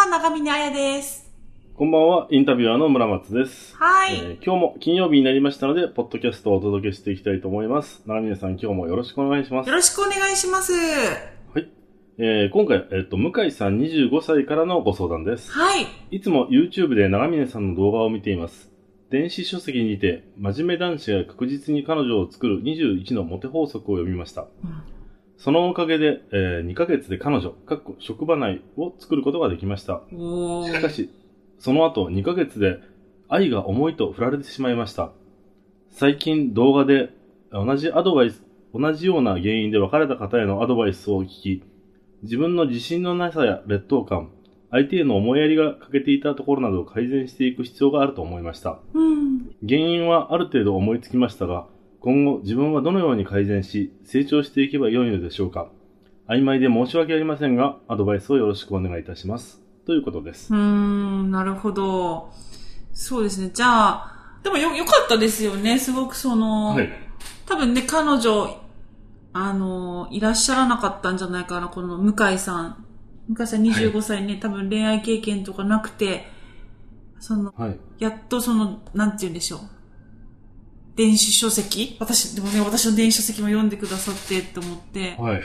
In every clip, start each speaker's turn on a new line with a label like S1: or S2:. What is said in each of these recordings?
S1: は、長峰彩です。
S2: こんばんは、インタビュアーの村松です。
S1: はい。
S2: えー今日も金曜日になりましたので、ポッドキャストをお届けしていきたいと思います。長峰さん、今日もよろしくお願いします
S1: よ。ろしくお願いします。
S2: えー今回、えっ、と、向井さん25歳からのご相談です。
S1: はい。
S2: いつも YouTube で長峰さんの動画を見ています。電子書籍にて、真面目男子が確実に彼女を作る21のモテ法則を読みました。そのおかげで、え2ヶ月で彼女、かっこ職場内を作ることができました。しかし、その後2ヶ月で愛が重いと振られてしまいました。最近動画で同じアドバイス、同じような原因で別れた方へのアドバイスを聞き、自分の自信のなさや劣等感、相手への思いやりが欠けていたところなどを改善していく必要があると思いました。
S1: うん。
S2: 原因はある程度思いつきましたが、今後自分はどのように改善し、成長していけばよいのでしょうか。曖昧で申し訳ありませんが、アドバイスをよろしくお願いいたします。ということです。
S1: うーん、なるほど。そうですね。じゃあ、でもよ、よかったですよね。すごくその、
S2: はい。
S1: 多分ね、彼女、あの、いらっしゃらなかったんじゃないかな、この向井さん。向井さん25歳ね、多分恋愛経験とかなくて、その、
S2: はい。
S1: やっとその、なんて言うんでしょう。電子書籍？私、でもね、私の電子書籍も読んでくださってって思って、
S2: はい。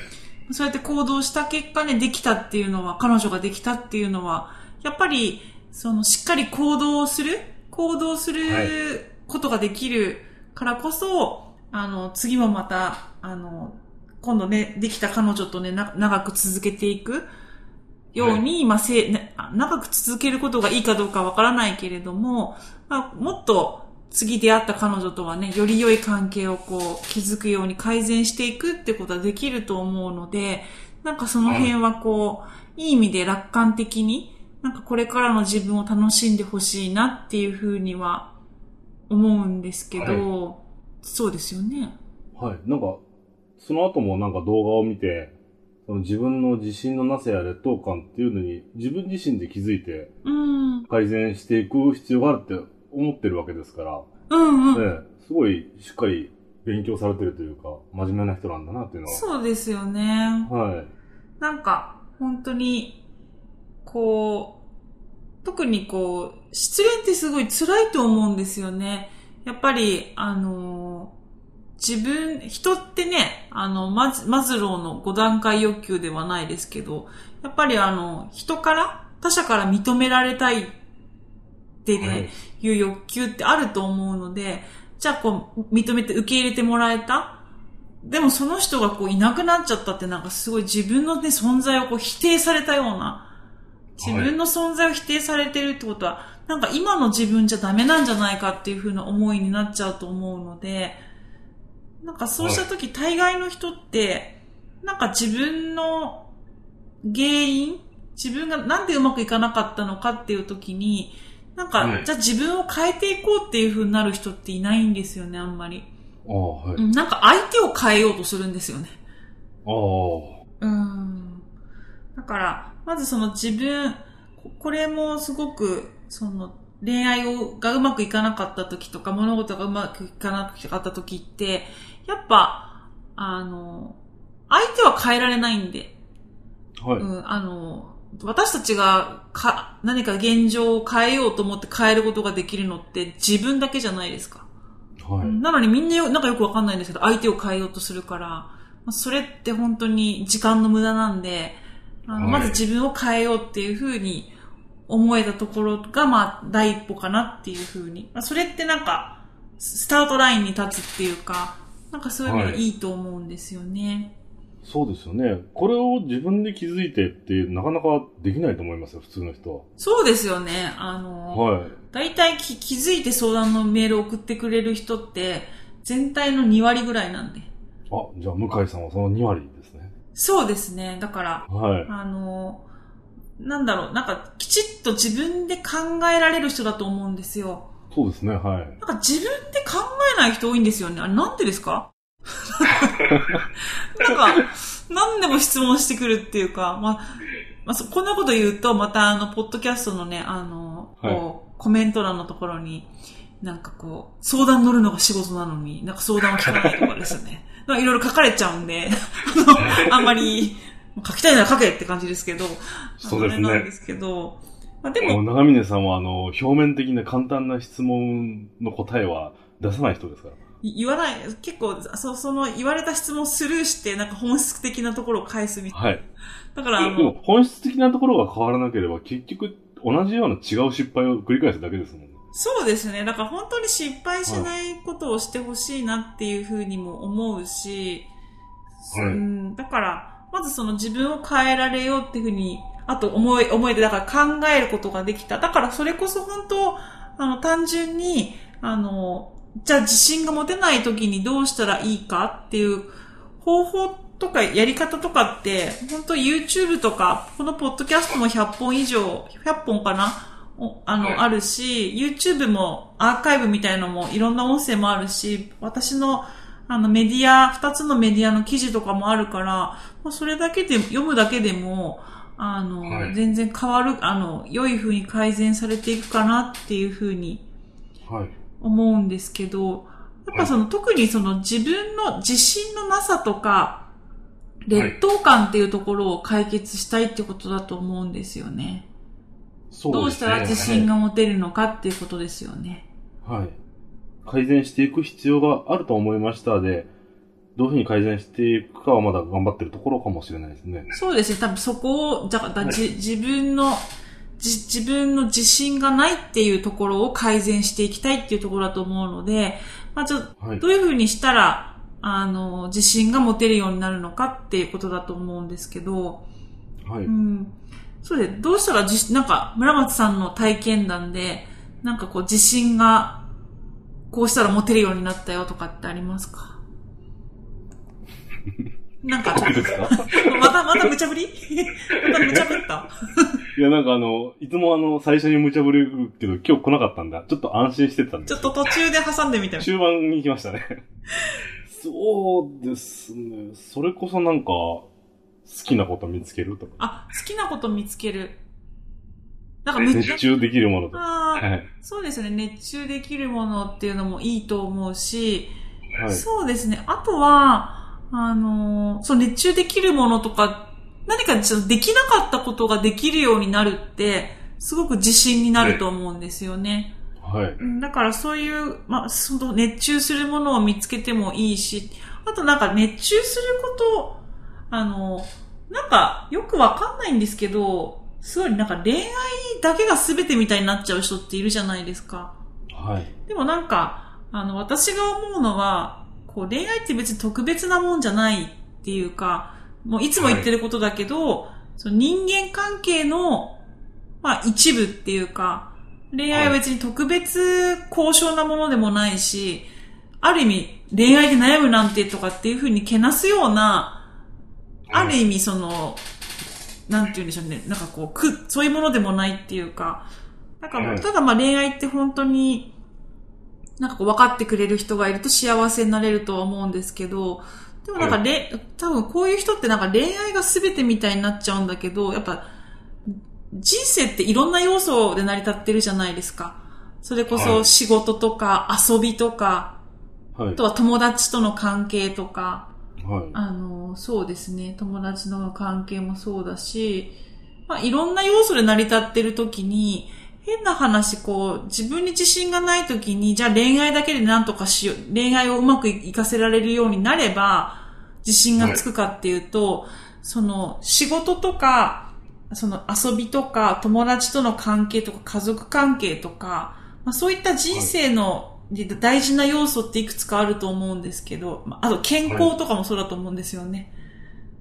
S1: そうやって行動した結果ね、できたっていうのは、彼女ができたっていうのは、やっぱり、その、しっかり行動する？行動す
S2: はい。
S1: ることができるからこそ、あの、次もまた、あの、今度ね、できた彼女とね、な長く続けていくように、まあ、せ、ねあ長く続けることがいいかどうかわからないけれども、まあ、もっと次出会った彼女とはね、より良い関係をこう、築くように改善していくってことはできると思うので、なんかその辺はこう、いい意味で楽観的に、なんかこれからの自分を楽しんでほしいなっていうふうには思うんですけど、そうですよね。
S2: はい。なんか、その後もなんか動画を見て、その自分の自信のなさや劣等感っていうのに自分自身で気づいて
S1: うん。
S2: 改善していく必要があるって思ってるわけですから、
S1: うんうん。
S2: ね、すごいしっかり勉強されてるというか、真面目な人なんだなっていうのは。
S1: そうですよね。
S2: はい。
S1: なんか、本当に、こう、特にこう、失恋ってすごい辛いと思うんですよね。やっぱり、あの、自分、人ってね、あの、マズマズローの5段階欲求ではないですけど、やっぱりあの、人から、他者から認められたいってね、
S2: はい。
S1: いう欲求ってあると思うので、じゃあこう、認めて受け入れてもらえた？でもその人がこういなくなっちゃったってなんかすごい自分のね、存在をこう否定されたような、自分の存在を否定されてるってことは、なんか今の自分じゃダメなんじゃないかっていう風な思いになっちゃうと思うので、なんかそうした時、大概の人って、なんか自分の原因自分がなんでうまくいかなかったのかっていう時に、なんか、
S2: はい
S1: じゃあ自分を変えていこうっていう風になる人っていないんですよね、あんまり。
S2: ああ、はい。
S1: うんなんか相手を変えようとするんですよね。
S2: ああ、
S1: うん。だから、まずその自分、ここれもすごく、その恋愛をがうまくいかなかった時とか、物事がうまくいかなかった時って、やっぱ、あの、相手は変えられないんで、
S2: はい。
S1: うん、あの、私たちがか何か現状を変えようと思って変えることができるのって自分だけじゃないですか。
S2: はい。
S1: なのにみんなよなんかよくわかんないんですけど、相手を変えようとするから、まあそれって本当に時間の無駄なんで、あの
S2: はい
S1: まず自分を変えようっていうふうに思えたところが、まあ、第一歩かなっていうふうに。まあ、それってなんか、スタートラインに立つっていうか、なんかそういうのが
S2: はい
S1: いいと思うんですよね。
S2: そうですよね。これを自分で気づいてってなかなかできないと思いますよ、普通の人
S1: そうですよね。あの、
S2: は。はい。
S1: 大体き気づいて相談のメールを送ってくれる人って、全体の2割ぐらいなんで。
S2: あ、じゃあ向井さんはその2割ですね。
S1: そうですね。だから、
S2: はい。
S1: あの、なんだろう、なんかきちっと自分で考えられる人だと思うんですよ。
S2: そうですね、はい。
S1: なんか自分で考えない人多いんですよね。あれなんでですか？なんか、何でも質問してくるっていうか、まあ、まあ、そこんなこと言うと、またあの、ポッドキャストのね、あの、こう、コメント欄のところに、なんかこう、相談乗るのが仕事なのに、なんか相談を聞かないとかですよね。なんかいろいろ書かれちゃうんで、あの、あんまり、書きたいなら書けって感じですけど、
S2: そうですね
S1: なんですけど、まあ、でも、
S2: 長峰さんは、あの、表面的な簡単な質問の答えは出さない人ですから。
S1: 言わない、結構、そその言われた質問スルーして、なんか本質的なところを返すみたいな。
S2: はい。
S1: だから、あ
S2: でも
S1: の、
S2: 本質的なところが変わらなければ、結局、同じような違う失敗を繰り返すだけですもんね。
S1: そうですね。だから本当に失敗しないことをしてほしいなっていうふうにも思うし、
S2: はい
S1: うん、だから、まずその自分を変えられようっていうふうに、あと思い、思いで、だから考えることができた。だからそれこそ本当、あの、単純に、あの、じゃあ自信が持てない時にどうしたらいいかっていう方法とかやり方とかって、本当 YouTube とか、このポッドキャストも100本以上、100本かなおあの、
S2: はい
S1: あるし、YouTube もアーカイブみたいのもいろんな音声もあるし、私のあのメディア、二つのメディアの記事とかもあるから、もうそれだけで、読むだけでも、あの、
S2: はい
S1: 全然変わる、あの、良い風に改善されていくかなっていう風に
S2: はい。
S1: 思うんですけど、やっぱその、特にその自分の自信のなさとか、劣等感っていうところを解決したいってことだと思うんですよね。
S2: そ
S1: どうしたら自信が持てるのかっていうことですよね。
S2: はい。改善していく必要があると思いましたで、どういうふうに改善していくかはまだ頑張ってるところかもしれないですね。
S1: そうですね。多分そこを、だから、
S2: はい
S1: じ自分の、じ自分の自信がないっていうところを改善していきたいっていうところだと思うので、まあちょっと
S2: はい。
S1: ど。ういうふうにしたら、あの、自信が持てるようになるのかっていうことだと思うんですけど、
S2: はい。
S1: うん。そうで、どうしたら自なんか、村松さんの体験談で、なんかこう、自信が、こうしたら持てるようになったよとかってありますか？なんか？また、また無茶ぶり？また無茶ぶった？
S2: いや、なんかあの、いつもあの、最初に無茶ぶりるけど、今日来なかったんだ。ちょっと安心してたんで
S1: ちょっと途中で挟んでみて。
S2: 終盤に行きましたね。そうですね。それこそなんか、好きなこと見つけるとか、
S1: あ、好きなこと見つける。なんかむ
S2: 熱中できるものとか。はい。
S1: そうですね。熱中できるものっていうのもいいと思うし、
S2: はい。
S1: そうですね。あとは、あのーそう、熱中できるものとか、何かちょっとできなかったことができるようになるって、すごく自信になると思うんですよね。
S2: はい。
S1: うんだからそういう、まあ、その熱中するものを見つけてもいいし、あとなんか熱中すること、あの、なんかよくわかんないんですけど、すごいなんか恋愛だけが全てみたいになっちゃう人っているじゃないですか。
S2: はい。
S1: でもなんか、あの、私が思うのは、こう恋愛って別に特別なもんじゃないっていうか、もういつも言ってることだけど、その人間関係の、まあ一部っていうか、恋愛は別に特別高尚なものでもないし、ある意味恋愛で悩むなんてとかっていうふうにけなすような、ある意味その、なんて言うんでしょうね、なんかこう、く、そういうものでもないっていうか、なんかただまあ恋愛って本当に、なんかこう分かってくれる人がいると幸せになれるとは思うんですけど、でもなんか、
S2: は
S1: れ多分こういう人ってなんか恋愛が全てみたいになっちゃうんだけど、やっぱ人生っていろんな要素で成り立ってるじゃないですか。それこそ
S2: はい
S1: 仕事とか遊びとか、
S2: はい
S1: あと。は友達との関係とか、
S2: はい。
S1: あの、そうですね。友達の関係もそうだし、まあ、いろんな要素で成り立ってる時に、変な話、こう、自分に自信がない時に、じゃあ恋愛だけで何とかしよう、恋愛をうまくいかせられるようになれば、自信がつくかっていうと、その、仕事とか、その遊びとか、友達との関係とか、家族関係とか、まあ、そういった人生の、で大事な要素っていくつかあると思うんですけど、まああと健康とかもそうだと思うんですよね。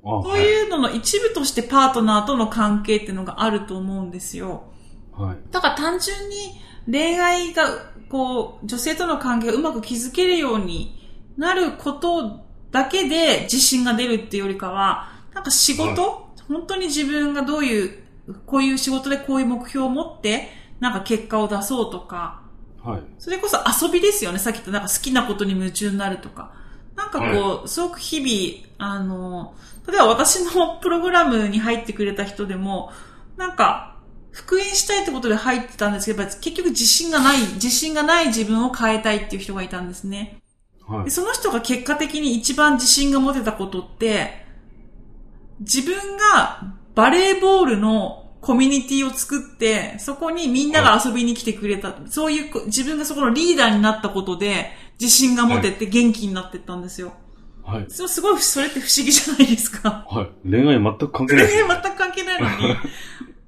S2: あ
S1: そう
S2: はい。
S1: いうのの一部としてパートナーとの関係っていうのがあると思うんですよ。
S2: はい。
S1: だから単純に恋愛が、こう、女性との関係がうまく築けるようになることだけで自信が出るっていうよりかは、なんか仕事、本当に自分がどういうこういう仕事でこういう目標を持って、なんか結果を出そうとか、
S2: はい。
S1: それこそ遊びですよね。さっき言ったなんか好きなことに夢中になるとか。なんかこう、すごく日々、あの、例えば私のプログラムに入ってくれた人でも、なんか、復縁したいってことで入ってたんですけど、結局自信がない、自信がない自分を変えたいっていう人がいたんですね。
S2: はい
S1: で。その人が結果的に一番自信が持てたことって、自分がバレーボールのコミュニティを作って、そこにみんなが遊びに来てくれた。そういうこ、自分がそこのリーダーになったことで、自信が持てて元気になってったんですよ。
S2: はい。
S1: そうすごい、それって不思議じゃないですか。
S2: はい。恋愛全く関係ないです。
S1: 全然全く関係ないのに、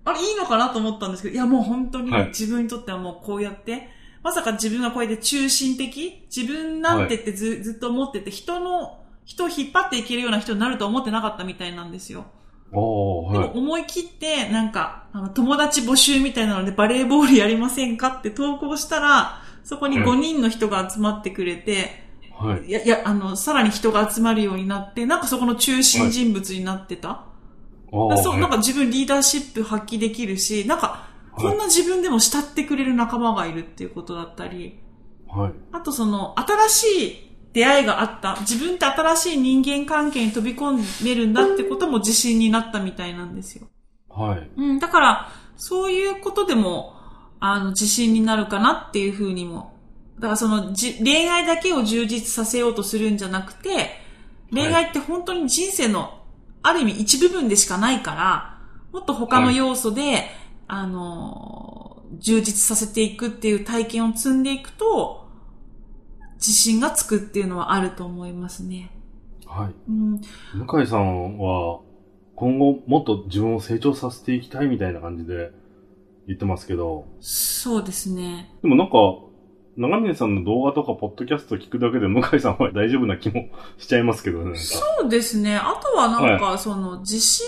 S1: あれいいのかなと思ったんですけど、いやもう本当に
S2: はい
S1: 自分にとってはもうこうやって、まさか自分がこうやって中心的自分なんてってず,、ずっと思ってて、人の、人を引っ張っていけるような人になると思ってなかったみたいなんですよ。
S2: はい。
S1: も思い切って、なんか、あの友達募集みたいなのでバレーボールやりませんかって投稿したら、そこに
S2: はい
S1: 5人の人が集まってくれて、
S2: はい。
S1: いや、いや、あの、さらに人が集まるようになって、なんかそこの中心人物になってた。
S2: おー、
S1: そう、
S2: はい
S1: なんか自分リーダーシップ発揮できるし、なんか、
S2: はい
S1: こんな自分でも慕ってくれる仲間がいるっていうことだったり、
S2: はい。
S1: あとその、新しい出会いがあった、自分って新しい人間関係に飛び込めるんだってことも自信になったみたいなんですよ。
S2: はい。
S1: うん、だから、そういうことでも、あの、自信になるかなっていうふうにも。だからその、じ恋愛だけを充実させようとするんじゃなくて、恋愛って本当に人生の、ある意味一部分でしかないから、もっと他の要素で、あの、充実させていくっていう体験を積んでいくと、自信がつくっていうのはあると思いますね。
S2: はい。
S1: うん、
S2: 向井さんは、今後もっと自分を成長させていきたいみたいな感じで言ってますけど、
S1: そうですね。
S2: でもなんか、長峰さんの動画とかポッドキャスト聞くだけで向井さんは大丈夫な気もしちゃいますけどね。
S1: そうですね。あとはなんか、その、自信、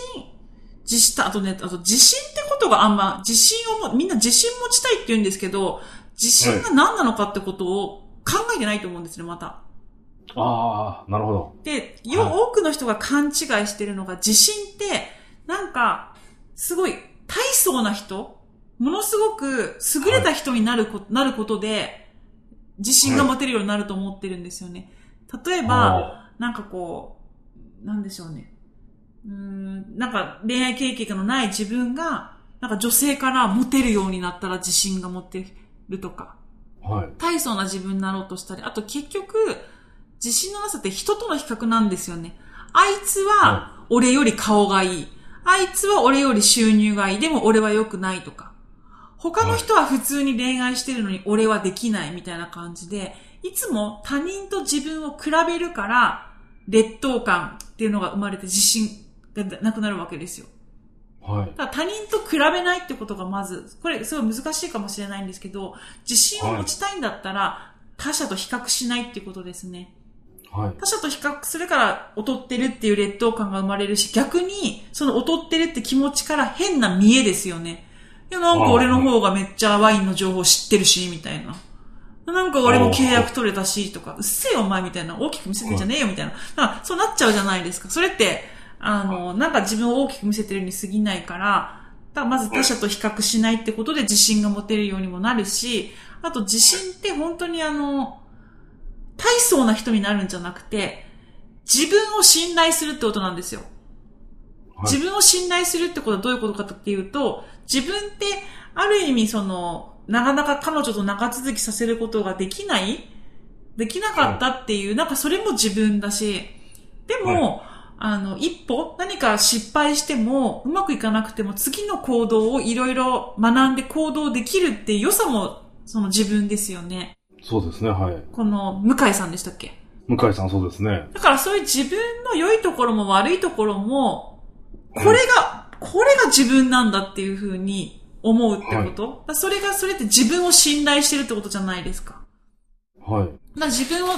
S1: 自信、あとね、あと自信ってことがあんま、自信をも、みんな自信持ちたいって言うんですけど、自信が何なのかってことを考えてないと思うんですね、また。
S2: ああ、なるほど。
S1: で、よ、
S2: はい
S1: 多くの人が勘違いしてるのが、自信って、なんか、すごい、大層な人ものすごく優れた人になるこ,、なることで、自信が持てるようになると思ってるんですよね。例えば、
S2: あ
S1: なんかこう、なんでしょうね。うーん、なんか恋愛経験のない自分が、なんか女性からモテるようになったら自信が持てるとか、
S2: ーはい。
S1: 大層な自分になろうとしたり、あと結局、自信のなさって人との比較なんですよね。あいつは俺より顔がいい。あいつは俺より収入がいい。でも俺は良くないとか。他の人は普通に恋愛してるのに俺はできないみたいな感じで、いつも他人と自分を比べるから、劣等感っていうのが生まれて自信がなくなるわけですよ。
S2: はい。
S1: 他人と比べないってことがまず、これすごい難しいかもしれないんですけど、自信を持ちたいんだったら、他者と比較しないっていうことですね。
S2: はい。
S1: 他者と比較するから劣ってるっていう劣等感が生まれるし、逆にその劣ってるって気持ちから変な見栄ですよね。いや、なんか俺の方がめっちゃワインの情報知ってるし、みたいな。なんか俺も契約取れたし、とか、うっせえよお前みたいな、大きく見せてんじゃねえよみたいな。だからそうなっちゃうじゃないですか。それって、あの、なんか自分を大きく見せてるに過ぎないから、だからまず他者と比較しないってことで自信が持てるようにもなるし、あと自信って本当にあの、大層な人になるんじゃなくて、自分を信頼するってことなんですよ。
S2: はい
S1: 自分を信頼するってことはどういうことかっていうと、自分ってある意味その、なかなか彼女と長続きさせることができない？できなかったっていう、なんかそれも自分だし、でも、あの、一歩何か失敗しても、うまくいかなくても次の行動をいろいろ学んで行動できるって良さもその自分ですよね。
S2: そうですね、はい。
S1: この向井さんでしたっけ？
S2: 向井さんそうですね。
S1: だからそういう自分の良いところも悪いところも、これが、これが自分なんだっていうふうに思うってこと、だからそれが、それって自分を信頼してるってことじゃないですか。
S2: はい。
S1: だ自分を、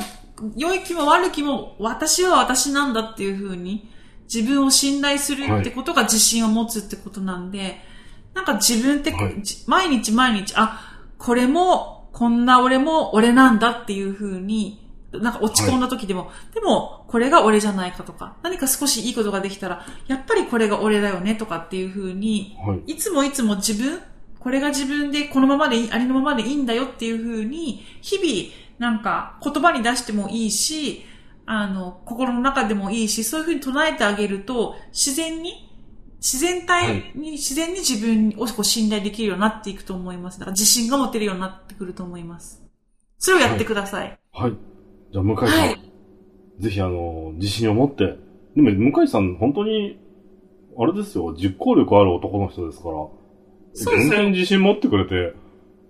S1: 良い気も悪気も、私は私なんだっていうふうに、自分を信頼するってことが自信を持つってことなんで、なんか自分って、
S2: はい
S1: じ毎日毎日、あ、これも、こんな俺も俺なんだっていうふうに、なんか落ち込んだ時でも、でも、これが俺じゃないかとか、何か少しいいことができたら、やっぱりこれが俺だよねとかっていう風に、
S2: はい。
S1: いつもいつも自分、これが自分でこのままでいい、ありのままでいいんだよっていう風に、日々、なんか言葉に出してもいいし、あの、心の中でもいいし、そういう風に唱えてあげると、自然に、自然体に、自然に自分をこう信頼できるようになっていくと思います。だから自信が持てるようになってくると思います。それをやってください。
S2: はい。じゃあ、向井さん、
S1: はい。
S2: ぜひ、あの、自信を持って。でも、向井さん、本当に、あれですよ、実行力ある男の人ですから、
S1: そうで
S2: 全然自信持ってくれて、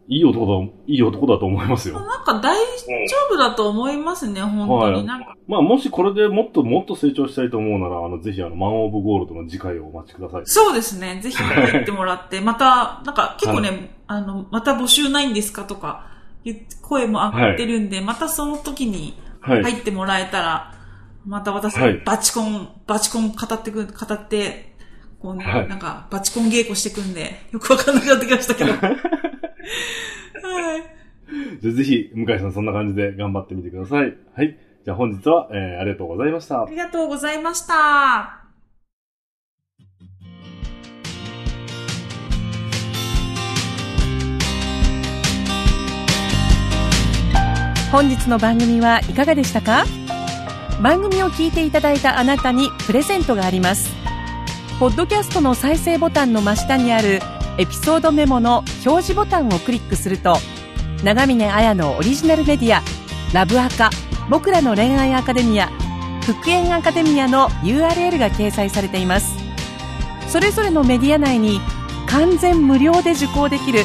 S2: いい男だ、いい男だと思いますよ。
S1: なんか大丈夫だと思いますね、本当に。
S2: はい。
S1: なんか。
S2: まあ、もしこれでもっともっと成長したいと思うなら、あの、ぜひ、あの、マン・オブ・ゴールドの次回をお待ちください。
S1: そうですね。ぜひ入ってもらって、また、なんか結構ね、あの、また募集ないんですかとか、声も上がってるんで、またその時に
S2: はい。
S1: 入ってもらえたら、また私、
S2: はい
S1: バチコン、バチコン語ってく、語って、こうね、
S2: はい
S1: なんか、バチコン稽古してくんで、よくわかんなくなってきましたけど。はい。
S2: じゃあぜひ、向井さんそんな感じで頑張ってみてください。はい。じゃあ本日は、えー、ありがとうございました
S1: あ。りがとうございました。
S3: 本日の番組はいかがでしたか？番組を聞いていただいたあなたにプレゼントがあります。ポッドキャストの再生ボタンの真下にあるエピソードメモの表示ボタンをクリックすると長峰綾のオリジナルメディアラブアカ僕らの恋愛アカデミア復縁アカデミアの URL が掲載されています。それぞれのメディア内に完全無料で受講できる